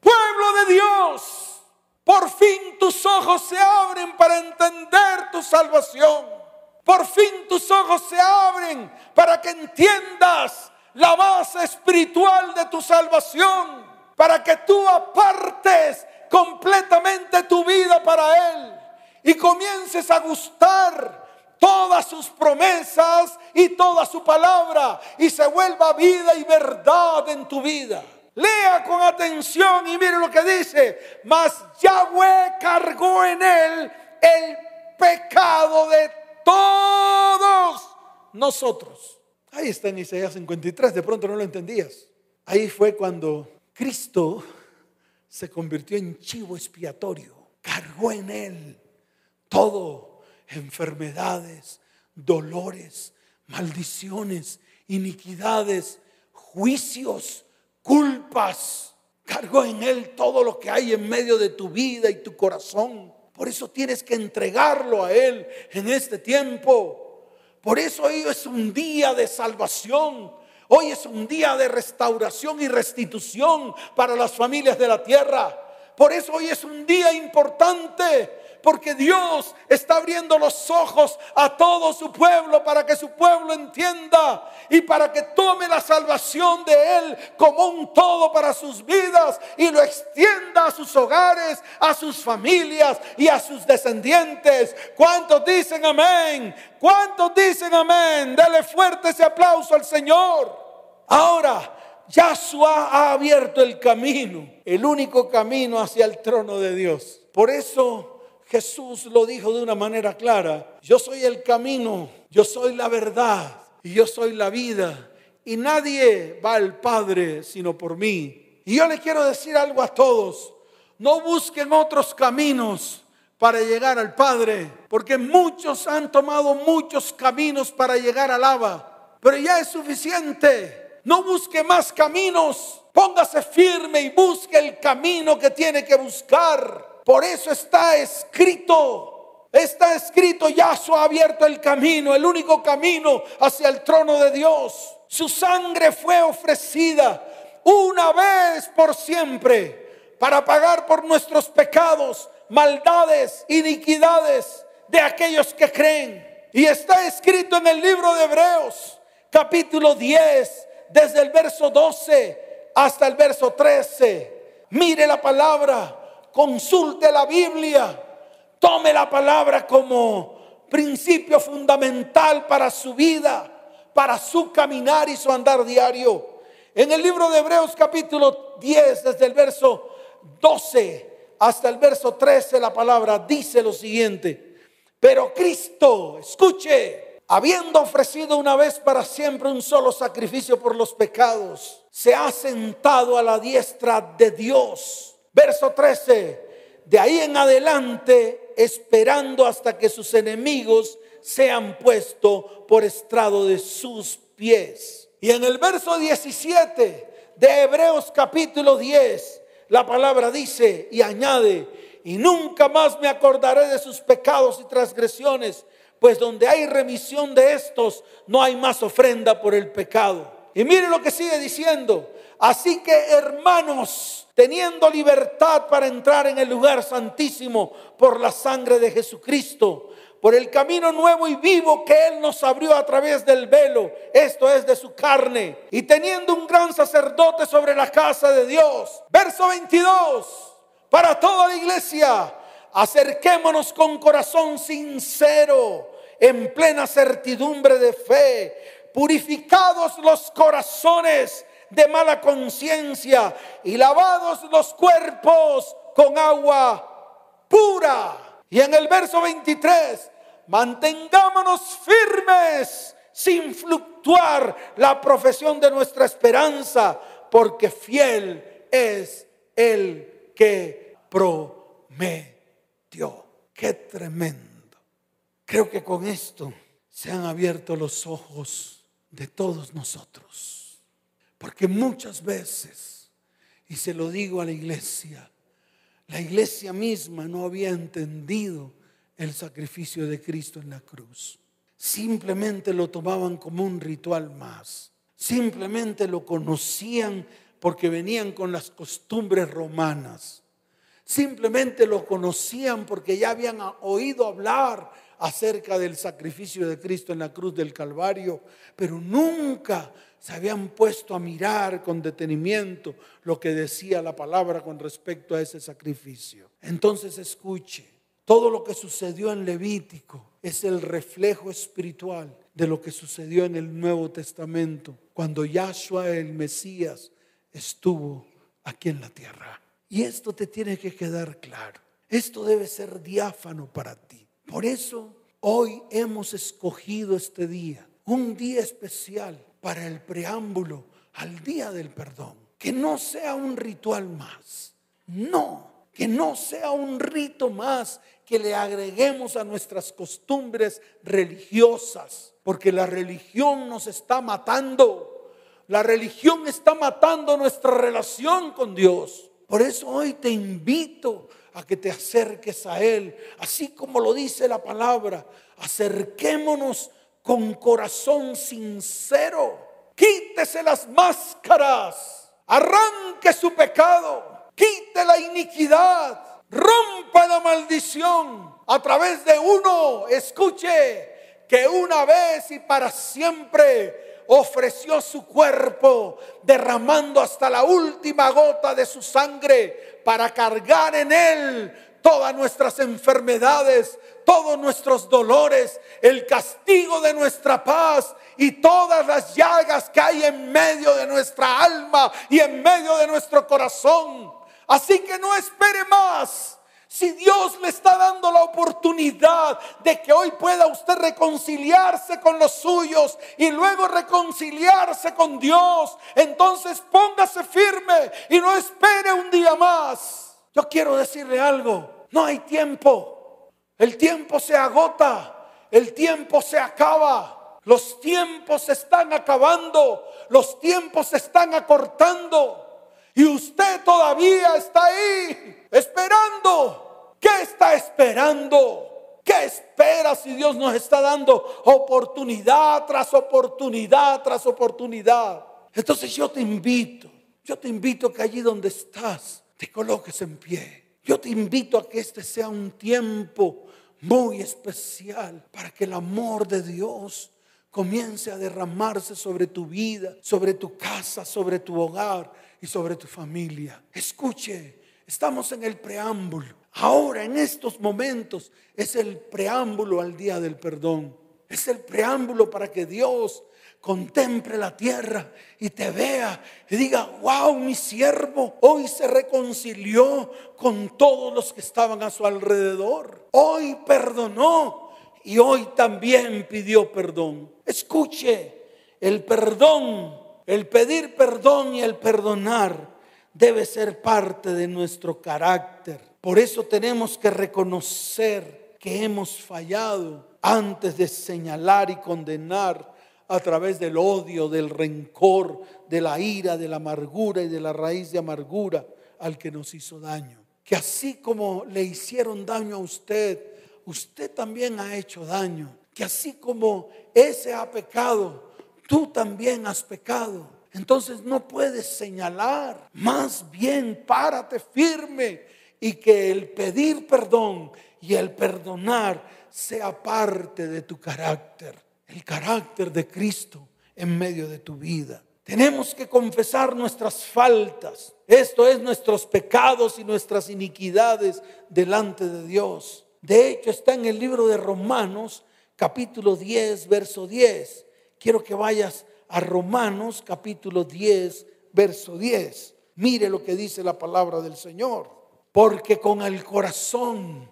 pueblo de Dios, por fin tus ojos se abren para entender tu salvación. Por fin tus ojos se abren para que entiendas la base espiritual de tu salvación. Para que tú apartes completamente tu vida para Él y comiences a gustar todas sus promesas y toda su palabra y se vuelva vida y verdad en tu vida. Lea con atención y mire lo que dice. Mas Yahweh cargó en él el pecado de todos nosotros. Ahí está en Isaías 53, de pronto no lo entendías. Ahí fue cuando Cristo se convirtió en chivo expiatorio. Cargó en él todo enfermedades, dolores, maldiciones, iniquidades, juicios, culpas. Cargó en Él todo lo que hay en medio de tu vida y tu corazón. Por eso tienes que entregarlo a Él en este tiempo. Por eso hoy es un día de salvación. Hoy es un día de restauración y restitución para las familias de la tierra. Por eso hoy es un día importante porque Dios está abriendo los ojos a todo su pueblo para que su pueblo entienda y para que tome la salvación de Él como un todo para sus vidas y lo extienda a sus hogares, a sus familias y a sus descendientes. ¿Cuántos dicen amén? ¿Cuántos dicen amén? Dele fuerte ese aplauso al Señor. Ahora, Yahshua ha abierto el camino, el único camino hacia el trono de Dios. Por eso Jesús lo dijo de una manera clara. Yo soy el camino, yo soy la verdad y yo soy la vida. Y nadie va al Padre sino por mí. Y yo le quiero decir algo a todos. No busquen otros caminos para llegar al Padre, porque muchos han tomado muchos caminos para llegar al Abba, pero ya es suficiente. No busque más caminos, póngase firme y busque el camino que tiene que buscar. Por eso está escrito, está escrito, Yahshua ha abierto el camino, el único camino hacia el trono de Dios. Su sangre fue ofrecida una vez por siempre para pagar por nuestros pecados, maldades, iniquidades de aquellos que creen. Y está escrito en el libro de Hebreos, capítulo 10, desde el verso 12 hasta el verso 13. Mire la palabra, consulte la Biblia, tome la palabra como principio fundamental para su vida, para su caminar y su andar diario. En el libro de Hebreos capítulo 10, desde el verso 12 hasta el verso 13, la palabra dice lo siguiente. Pero Cristo, escuche, habiendo ofrecido una vez para siempre un solo sacrificio por los pecados, se ha sentado a la diestra de Dios. Verso 13, de ahí en adelante, esperando hasta que sus enemigos sean puestos por estrado de sus pies. Y en el verso 17 de Hebreos capítulo 10, la palabra dice y añade, y nunca más me acordaré de sus pecados y transgresiones, pues donde hay remisión de estos, no hay más ofrenda por el pecado. Y mire lo que sigue diciendo. Así que hermanos, teniendo libertad para entrar en el lugar santísimo por la sangre de Jesucristo, por el camino nuevo y vivo que Él nos abrió a través del velo, esto es de su carne, y teniendo un gran sacerdote sobre la casa de Dios. Verso 22, para toda la iglesia, acerquémonos con corazón sincero, en plena certidumbre de fe, purificados los corazones de mala conciencia y lavados los cuerpos con agua pura. Y en el verso 23, mantengámonos firmes sin fluctuar la profesión de nuestra esperanza, porque fiel es el que prometió. Qué tremendo. Creo que con esto se han abierto los ojos de todos nosotros, porque muchas veces, y se lo digo a la iglesia, la iglesia misma no había entendido el sacrificio de Cristo en la cruz. Simplemente lo tomaban como un ritual más. Simplemente lo conocían porque venían con las costumbres romanas. Simplemente lo conocían porque ya habían oído hablar acerca del sacrificio de Cristo en la cruz del Calvario, pero nunca se habían puesto a mirar con detenimiento lo que decía la palabra con respecto a ese sacrificio. Entonces escuche, todo lo que sucedió en Levítico es el reflejo espiritual de lo que sucedió en el Nuevo Testamento, cuando Yahshua el Mesías estuvo aquí en la tierra. Y esto te tiene que quedar claro. Esto debe ser diáfano para ti. Por eso hoy hemos escogido este día, un día especial para el preámbulo al día del perdón. Que no sea un ritual más. No, que no sea un rito más que le agreguemos a nuestras costumbres religiosas, porque la religión nos está matando. La religión está matando nuestra relación con Dios. Por eso hoy te invito a que te acerques a Él, así como lo dice la palabra. Acerquémonos con corazón sincero. Quítese las máscaras, arranque su pecado, quite la iniquidad, rompa la maldición a través de uno. Escuche que una vez y para siempre ofreció su cuerpo, derramando hasta la última gota de su sangre para cargar en él todas nuestras enfermedades, todos nuestros dolores, el castigo de nuestra paz y todas las llagas que hay en medio de nuestra alma y en medio de nuestro corazón. Así que no espere más. Si Dios le está dando la oportunidad de que hoy pueda usted reconciliarse con los suyos y luego reconciliarse con Dios, entonces póngase firme y no espere un día más. Yo quiero decirle algo, no hay tiempo. El tiempo se agota, el tiempo se acaba, los tiempos se están acabando, los tiempos se están acortando. Y usted todavía está ahí esperando. ¿Qué está esperando? ¿Qué espera si Dios nos está dando oportunidad tras oportunidad tras oportunidad? Entonces yo te invito, yo te invito que allí donde estás te coloques en pie. Yo te invito a que este sea un tiempo muy especial para que el amor de Dios comience a derramarse sobre tu vida, sobre tu casa, sobre tu hogar sobre tu familia. Escuche, estamos en el preámbulo. Ahora, en estos momentos, es el preámbulo al día del perdón. Es el preámbulo para que Dios contemple la tierra y te vea y diga, wow, mi siervo hoy se reconcilió con todos los que estaban a su alrededor. Hoy perdonó y hoy también pidió perdón. Escuche, el perdón el pedir perdón y el perdonar debe ser parte de nuestro carácter. Por eso tenemos que reconocer que hemos fallado antes de señalar y condenar a través del odio, del rencor, de la ira, de la amargura y de la raíz de amargura al que nos hizo daño. Que así como le hicieron daño a usted, usted también ha hecho daño. Que así como ese ha pecado, tú también has pecado. Entonces no puedes señalar, más bien párate firme y que el pedir perdón y el perdonar sea parte de tu carácter, el carácter de Cristo en medio de tu vida. Tenemos que confesar nuestras faltas, esto es nuestros pecados y nuestras iniquidades delante de Dios. De hecho está en el libro de Romanos capítulo 10, verso 10 quiero que vayas a Romanos capítulo 10, verso 10. Mire lo que dice la palabra del Señor. Porque con el corazón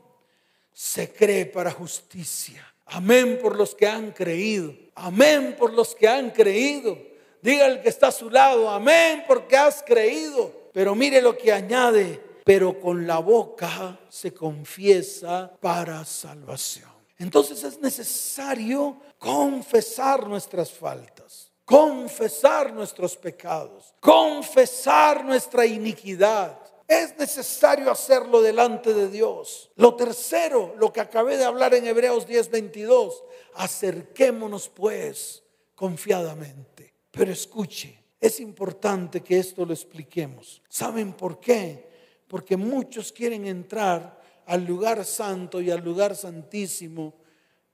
se cree para justicia. Amén por los que han creído. Amén por los que han creído. Diga el que está a su lado, amén porque has creído. Pero mire lo que añade, pero con la boca se confiesa para salvación. Entonces es necesario confesar nuestras faltas, confesar nuestros pecados, confesar nuestra iniquidad. Es necesario hacerlo delante de Dios. Lo tercero, lo que acabé de hablar en Hebreos 10:22, acerquémonos pues confiadamente. Pero escuche, es importante que esto lo expliquemos. ¿Saben por qué? Porque muchos quieren entrar al lugar santo y al lugar santísimo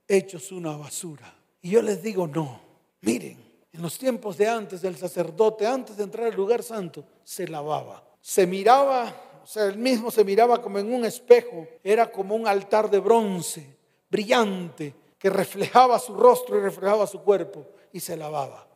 hechos una basura. Y yo les digo, no, miren, en los tiempos de antes del sacerdote, antes de entrar al lugar santo, se lavaba. Se miraba, o sea, él mismo se miraba como en un espejo, era como un altar de bronce, brillante, que reflejaba su rostro y reflejaba su cuerpo, y se lavaba.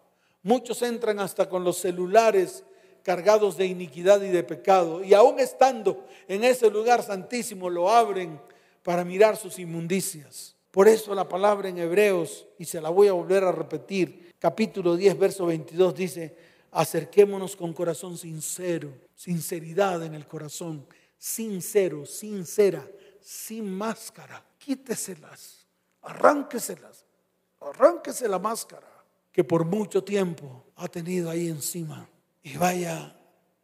Muchos entran hasta con los celulares cargados de iniquidad y de pecado, y aún estando en ese lugar santísimo lo abren para mirar sus inmundicias. Por eso la palabra en Hebreos, y se la voy a volver a repetir, capítulo 10, verso 22 dice, acerquémonos con corazón sincero, sinceridad en el corazón, sincero, sincera, sin máscara, quíteselas, arránqueselas, arránquese la máscara que por mucho tiempo ha tenido ahí encima y vaya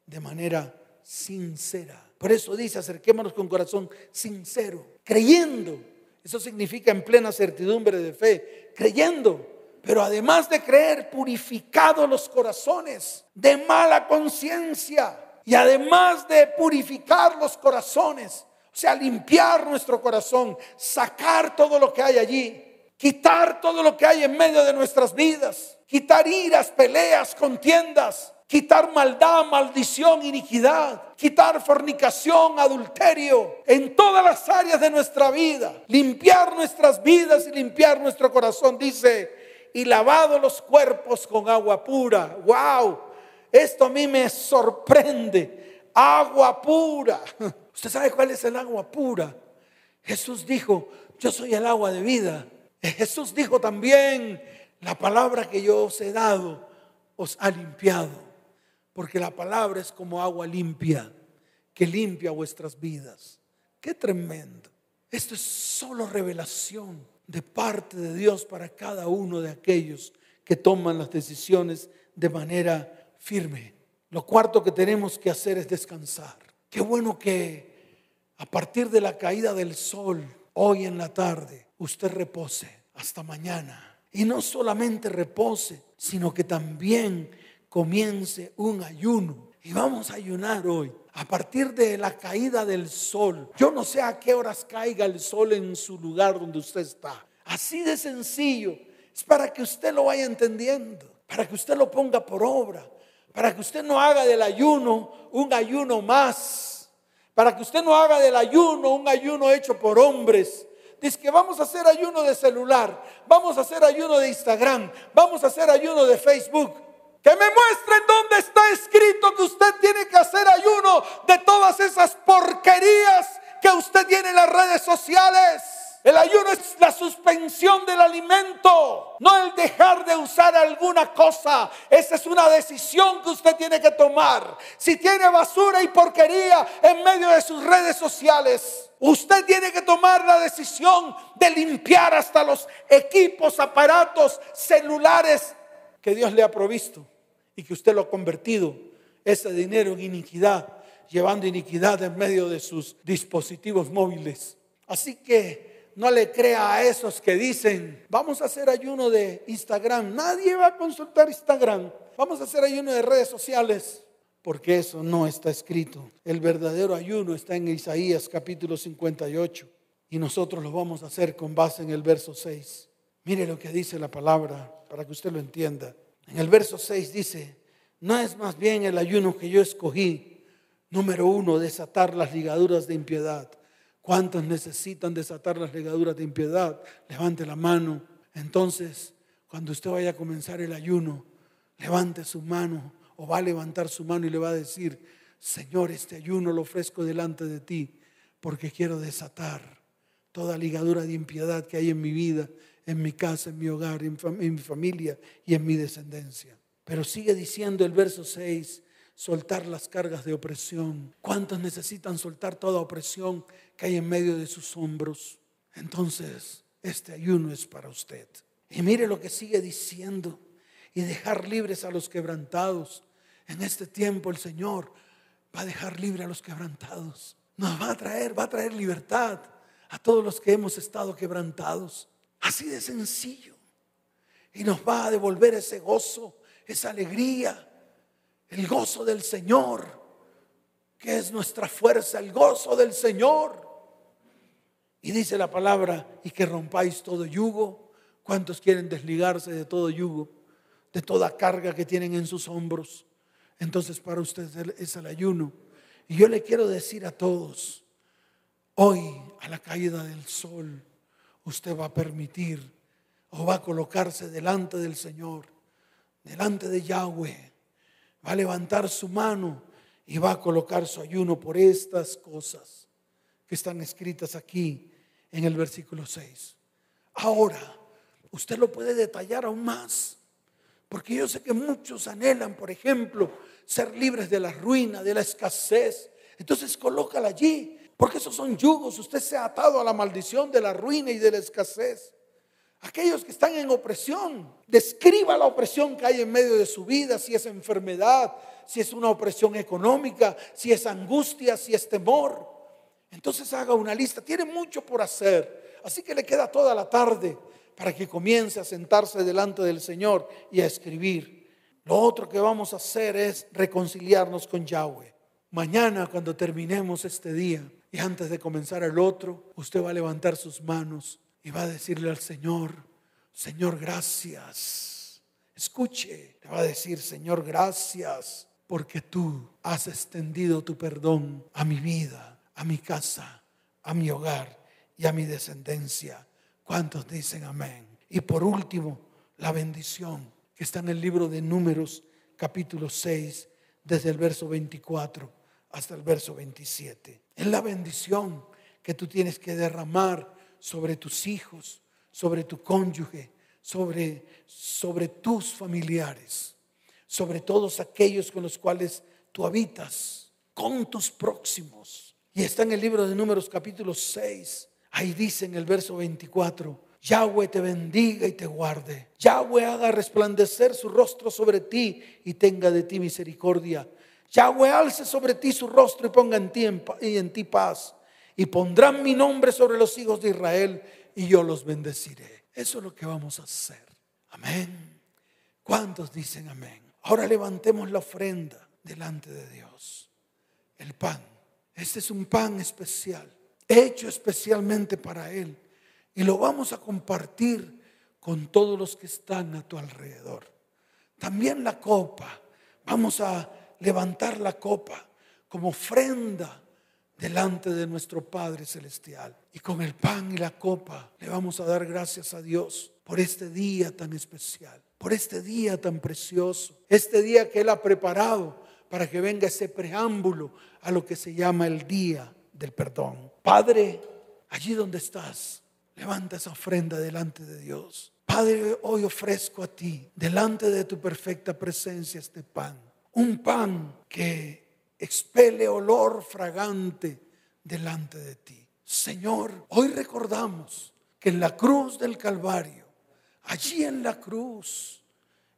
de manera sincera. Por eso dice, acerquémonos con corazón sincero, creyendo. Eso significa en plena certidumbre de fe, creyendo. Pero además de creer, purificado los corazones de mala conciencia. Y además de purificar los corazones, o sea, limpiar nuestro corazón, sacar todo lo que hay allí, quitar todo lo que hay en medio de nuestras vidas, quitar iras, peleas, contiendas, quitar maldad, maldición, iniquidad, quitar fornicación, adulterio, en todas las áreas de nuestra vida, limpiar nuestras vidas y limpiar nuestro corazón, dice, y lavado los cuerpos con agua pura. ¡Wow! Esto a mí me sorprende. Agua pura. ¿Usted sabe cuál es el agua pura? Jesús dijo, yo soy el agua de vida. Jesús dijo también, la palabra que yo os he dado os ha limpiado porque la palabra es como agua limpia que limpia vuestras vidas. Qué tremendo. Esto es solo revelación de parte de Dios para cada uno de aquellos que toman las decisiones de manera firme. Lo cuarto que tenemos que hacer es descansar. Qué bueno que a partir de la caída del sol, hoy en la tarde, usted repose hasta mañana. Y no solamente repose, sino que también comience un ayuno. Y vamos a ayunar hoy. A partir de la caída del sol. Yo no sé a qué horas caiga el sol en su lugar donde usted está. Así de sencillo. Es para que usted lo vaya entendiendo. Para que usted lo ponga por obra. Para que usted no haga del ayuno un ayuno más. Para que usted no haga del ayuno un ayuno hecho por hombres. Dice que vamos a hacer ayuno de celular. Vamos a hacer ayuno de Instagram. Vamos a hacer ayuno de Facebook. Que me muestren dónde está escrito que usted tiene que hacer ayuno de todas esas porquerías que usted tiene en las redes sociales. El ayuno es la suspensión del alimento, no el dejar de usar alguna cosa. Esa es una decisión que usted tiene que tomar. Si tiene basura y porquería en medio de sus redes sociales, usted tiene que tomar la decisión de limpiar hasta los equipos, aparatos, celulares que Dios le ha provisto y que usted lo ha convertido ese dinero en iniquidad, llevando iniquidad en medio de sus dispositivos móviles. Así que no le crea a esos que dicen, vamos a hacer ayuno de Instagram. Nadie va a consultar Instagram. Vamos a hacer ayuno de redes sociales. Porque eso no está escrito. El verdadero ayuno está en Isaías capítulo 58. Y nosotros lo vamos a hacer con base en el verso 6. Mire lo que dice la palabra para que usted lo entienda. En el verso 6 dice, no es más bien el ayuno que yo escogí. Número uno, desatar las ligaduras de impiedad ¿Cuántos necesitan desatar las legaduras de impiedad? Levante la mano. Entonces, cuando usted vaya a comenzar el ayuno, levante su mano o va a levantar su mano y le va a decir, Señor, este ayuno lo ofrezco delante de ti porque quiero desatar toda ligadura de impiedad que hay en mi vida, en mi casa, en mi hogar, en, mi familia y en mi descendencia. Pero sigue diciendo el verso 6, soltar las cargas de opresión. ¿Cuántos necesitan soltar toda opresión que hay en medio de sus hombros? Entonces, este ayuno es para usted. Y mire lo que sigue diciendo. Y dejar libres a los quebrantados. En este tiempo el Señor va a dejar libre a los quebrantados. Nos va a traer, va a traer libertad a todos los que hemos estado quebrantados. Así de sencillo. Y nos va a devolver ese gozo, esa alegría, el gozo del Señor, que es nuestra fuerza, el gozo del Señor. Y dice la palabra, y que rompáis todo yugo. ¿Cuántos quieren desligarse de todo yugo, de toda carga que tienen en sus hombros? Entonces para ustedes es el ayuno. Y yo le quiero decir a todos, hoy a la caída del sol, usted va a permitir o va a colocarse delante del Señor, delante de Yahweh va a levantar su mano y va a colocar su ayuno por estas cosas que están escritas aquí en el versículo 6. Ahora, usted lo puede detallar aún más, porque yo sé que muchos anhelan, por ejemplo, ser libres de la ruina, de la escasez. Entonces colócala allí, porque esos son yugos. Usted se ha atado a la maldición de la ruina y de la escasez. Aquellos que están en opresión, describa la opresión que hay en medio de su vida, si es enfermedad, si es una opresión económica, si es angustia, si es temor. Entonces haga una lista, tiene mucho por hacer, así que le queda toda la tarde para que comience a sentarse delante del Señor y a escribir. Lo otro que vamos a hacer es reconciliarnos con Yahweh. Mañana cuando terminemos este día y antes de comenzar el otro, usted va a levantar sus manos y va a decirle al Señor, Señor, gracias. Escuche, le va a decir, Señor, gracias porque tú has extendido tu perdón a mi vida, a mi casa, a mi hogar y a mi descendencia. ¿Cuántos dicen amén? Y por último, la bendición que está en el libro de Números capítulo 6, desde el verso 24 hasta el verso 27. Es la bendición que tú tienes que derramar sobre tus hijos, sobre tu cónyuge, sobre, sobre tus familiares, sobre todos aquellos con los cuales tú habitas, con tus próximos. Y está en el libro de Números capítulo 6, Ahí dice en el verso 24, Yahweh te bendiga y te guarde. Yahweh haga resplandecer su rostro sobre ti y tenga de ti misericordia. Yahweh alce sobre ti su rostro y ponga en ti, y en ti paz. Y pondrán mi nombre sobre los hijos de Israel y yo los bendeciré. Eso es lo que vamos a hacer. Amén. ¿Cuántos dicen amén? Ahora levantemos la ofrenda delante de Dios. El pan. Este es un pan especial, hecho especialmente para Él. Y lo vamos a compartir con todos los que están a tu alrededor. También la copa. Vamos a levantar la copa como ofrenda delante de nuestro Padre Celestial. Y con el pan y la copa le vamos a dar gracias a Dios por este día tan especial, por este día tan precioso, este día que Él ha preparado para que venga ese preámbulo a lo que se llama el día del perdón. Padre, allí donde estás, levanta esa ofrenda delante de Dios. Padre, hoy ofrezco a ti, delante de tu perfecta presencia, este pan. Un pan que expele olor fragante delante de ti. Señor, hoy recordamos que en la cruz del Calvario, allí en la cruz,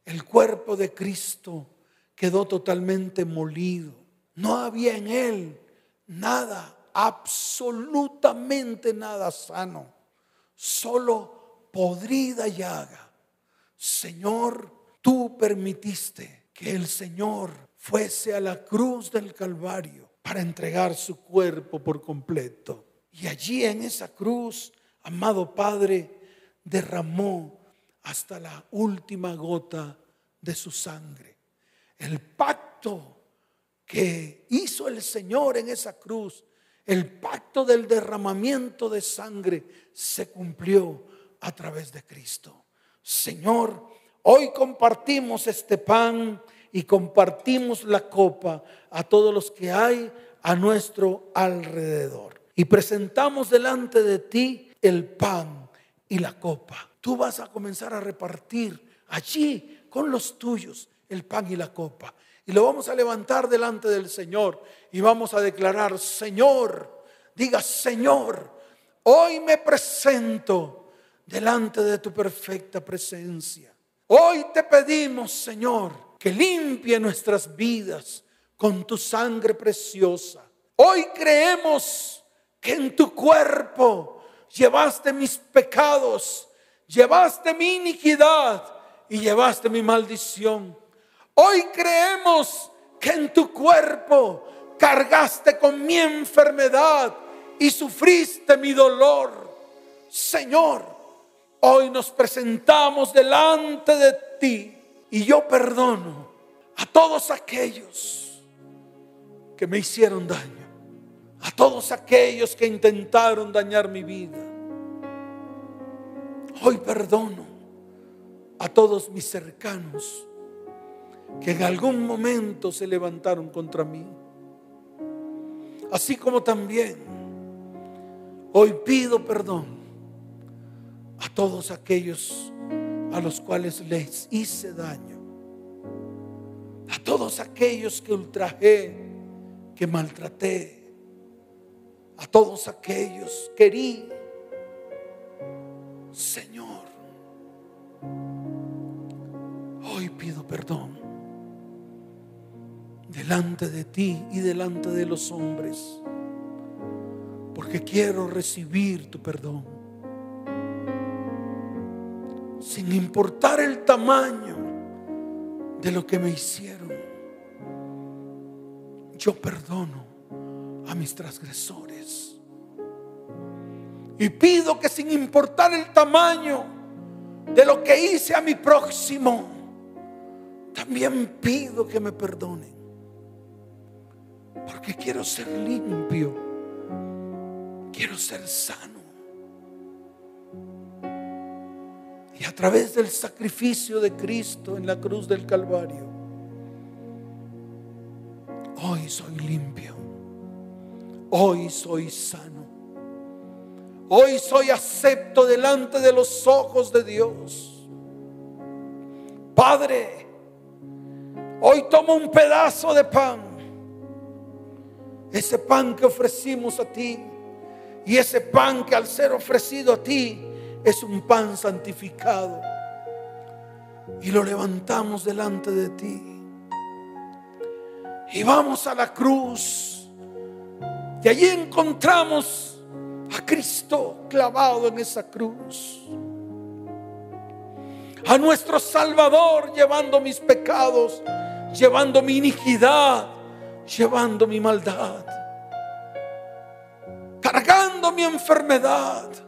el cuerpo de Cristo quedó totalmente molido. No había en él nada, absolutamente nada sano, solo podrida llaga. Señor, tú permitiste que el Señor fuese a la cruz del Calvario para entregar su cuerpo por completo. Y allí en esa cruz, amado Padre, derramó hasta la última gota de su sangre. El pacto que hizo el Señor en esa cruz, el pacto del derramamiento de sangre, se cumplió a través de Cristo. Señor, hoy compartimos este pan y compartimos la copa a todos los que hay a nuestro alrededor. Y presentamos delante de ti el pan y la copa. Tú vas a comenzar a repartir allí con los tuyos el pan y la copa. Y lo vamos a levantar delante del Señor y vamos a declarar, Señor, diga, Señor, hoy me presento delante de tu perfecta presencia. Hoy te pedimos, Señor, que limpie nuestras vidas con tu sangre preciosa. Hoy creemos que en tu cuerpo llevaste mis pecados, llevaste mi iniquidad y llevaste mi maldición. Hoy creemos que en tu cuerpo cargaste con mi enfermedad y sufriste mi dolor. Señor, hoy nos presentamos delante de ti y yo perdono a todos aquellos que me hicieron daño, a todos aquellos que intentaron dañar mi vida. Hoy perdono a todos mis cercanos que en algún momento se levantaron contra mí. Así como también hoy pido perdón a todos aquellos a los cuales les hice daño, a todos aquellos que ultrajé, que maltraté, a todos aquellos que herí. Señor, hoy pido perdón delante de ti y delante de los hombres, porque quiero recibir tu perdón sin importar el tamaño de lo que me hicieron. Yo perdono a mis transgresores. Y pido que sin importar el tamaño de lo que hice a mi próximo, también pido que me perdonen. Porque quiero ser limpio. Quiero ser sano. Y a través del sacrificio de Cristo en la cruz del Calvario, hoy soy limpio. Hoy soy sano. Hoy soy acepto delante de los ojos de Dios. Padre, hoy tomo un pedazo de pan. Ese pan que ofrecimos a ti. Y ese pan que al ser ofrecido a ti es un pan santificado. Y lo levantamos delante de ti. Y vamos a la cruz. Y allí encontramos a Cristo clavado en esa cruz. A nuestro Salvador llevando mis pecados, llevando mi iniquidad, llevando mi maldad, cargando mi enfermedad.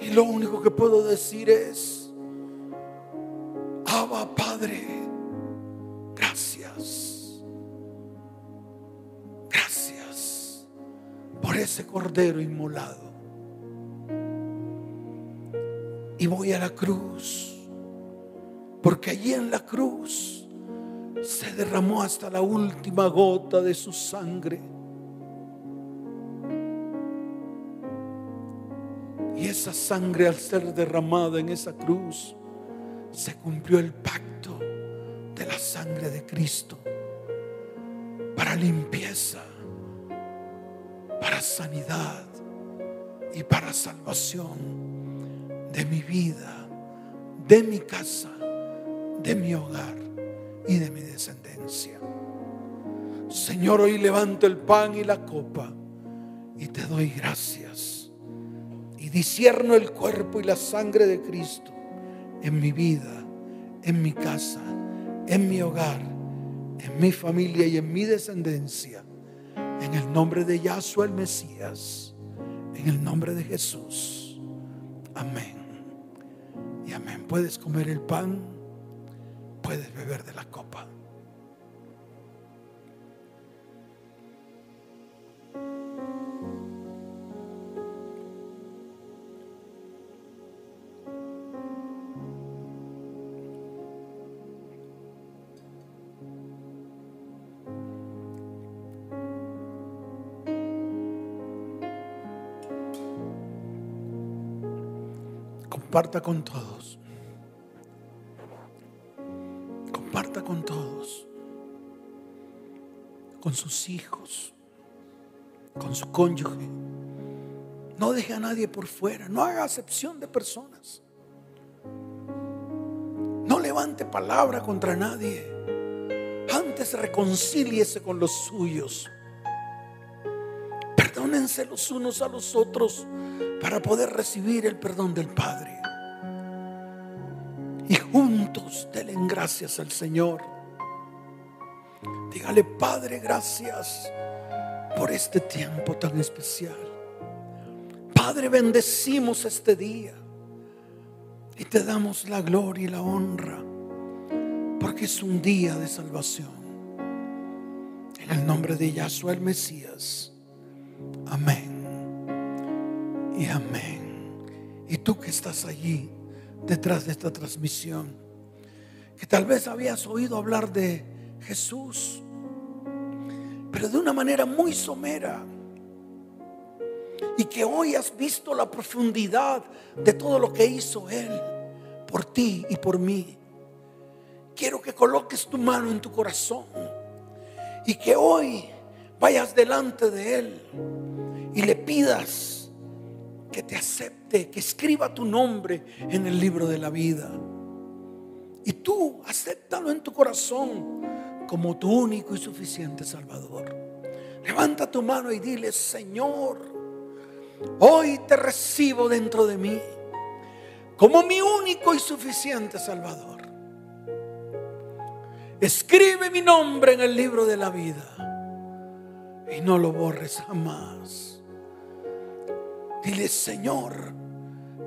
Y lo único que puedo decir es, Abba Padre, gracias. Gracias por ese cordero inmolado. Y voy a la cruz, porque allí en la cruz se derramó hasta la última gota de su sangre. Esa sangre al ser derramada en esa cruz, se cumplió el pacto de la sangre de Cristo para limpieza, para sanidad y para salvación de mi vida, de mi casa, de mi hogar y de mi descendencia. Señor, hoy levanto el pan y la copa y te doy gracias. Y disierno el cuerpo y la sangre de Cristo en mi vida, en mi casa, en mi hogar, en mi familia y en mi descendencia. En el nombre de Yahshua el Mesías, en el nombre de Jesús. Amén amén. Puedes comer el pan, puedes beber de la copa. Comparta con todos. Comparta con todos. Con sus hijos. Con su cónyuge. No deje a nadie por fuera. No haga acepción de personas. No levante palabra contra nadie. Antes reconcíliese con los suyos. Perdónense los unos a los otros para poder recibir el perdón del Padre juntos denle gracias al Señor. Dígale, Padre, gracias por este tiempo tan especial. Padre, bendecimos este día y te damos la gloria y la honra porque es un día de salvación. En el nombre de Yahshua el Mesías. Amén. Y amén. Y tú que estás allí detrás de esta transmisión. Que tal vez habías oído hablar de Jesús, pero de una manera muy somera. Y que hoy has visto la profundidad de todo lo que hizo Él por ti y por mí. Quiero que coloques tu mano en tu corazón y que hoy vayas delante de Él y le pidas que te acepte, que escriba tu nombre en el libro de la vida. Y tú acéptalo en tu corazón como tu único y suficiente Salvador. Levanta tu mano y dile, Señor, hoy te recibo dentro de mí como mi único y suficiente Salvador. Escribe mi nombre en el libro de la vida y no lo borres jamás. Dile, Señor,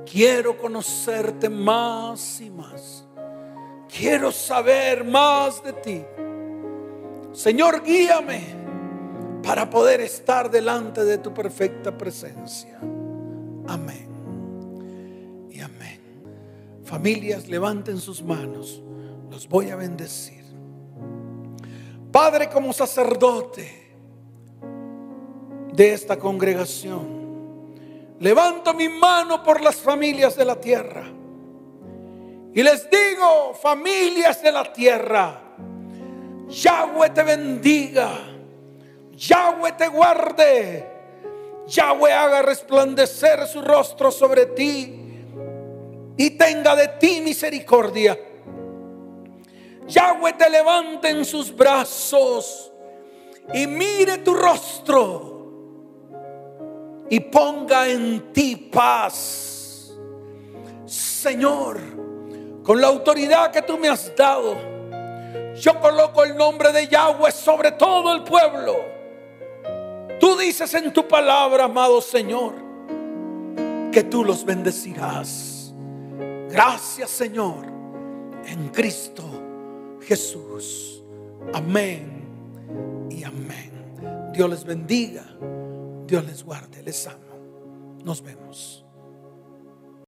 quiero conocerte más y más. Quiero saber más de ti. Señor, guíame para poder estar delante de tu perfecta presencia. Amén. Y amén. Familias, levanten sus manos. Los voy a bendecir. Padre, como sacerdote de esta congregación levanto mi mano por las familias de la tierra. Y les digo, familias de la tierra, Yahweh te bendiga. Yahweh te guarde. Yahweh haga resplandecer su rostro sobre ti y tenga de ti misericordia. Yahweh te levante en sus brazos y mire tu rostro y ponga en ti paz. Señor, con la autoridad que tú me has dado, yo coloco el nombre de Yahweh sobre todo el pueblo. Tú dices en tu palabra, amado Señor, que tú los bendecirás. Gracias, Señor, en Cristo Jesús. Amén y amén. Dios les bendiga. Dios les guarde. Les amo. Nos vemos.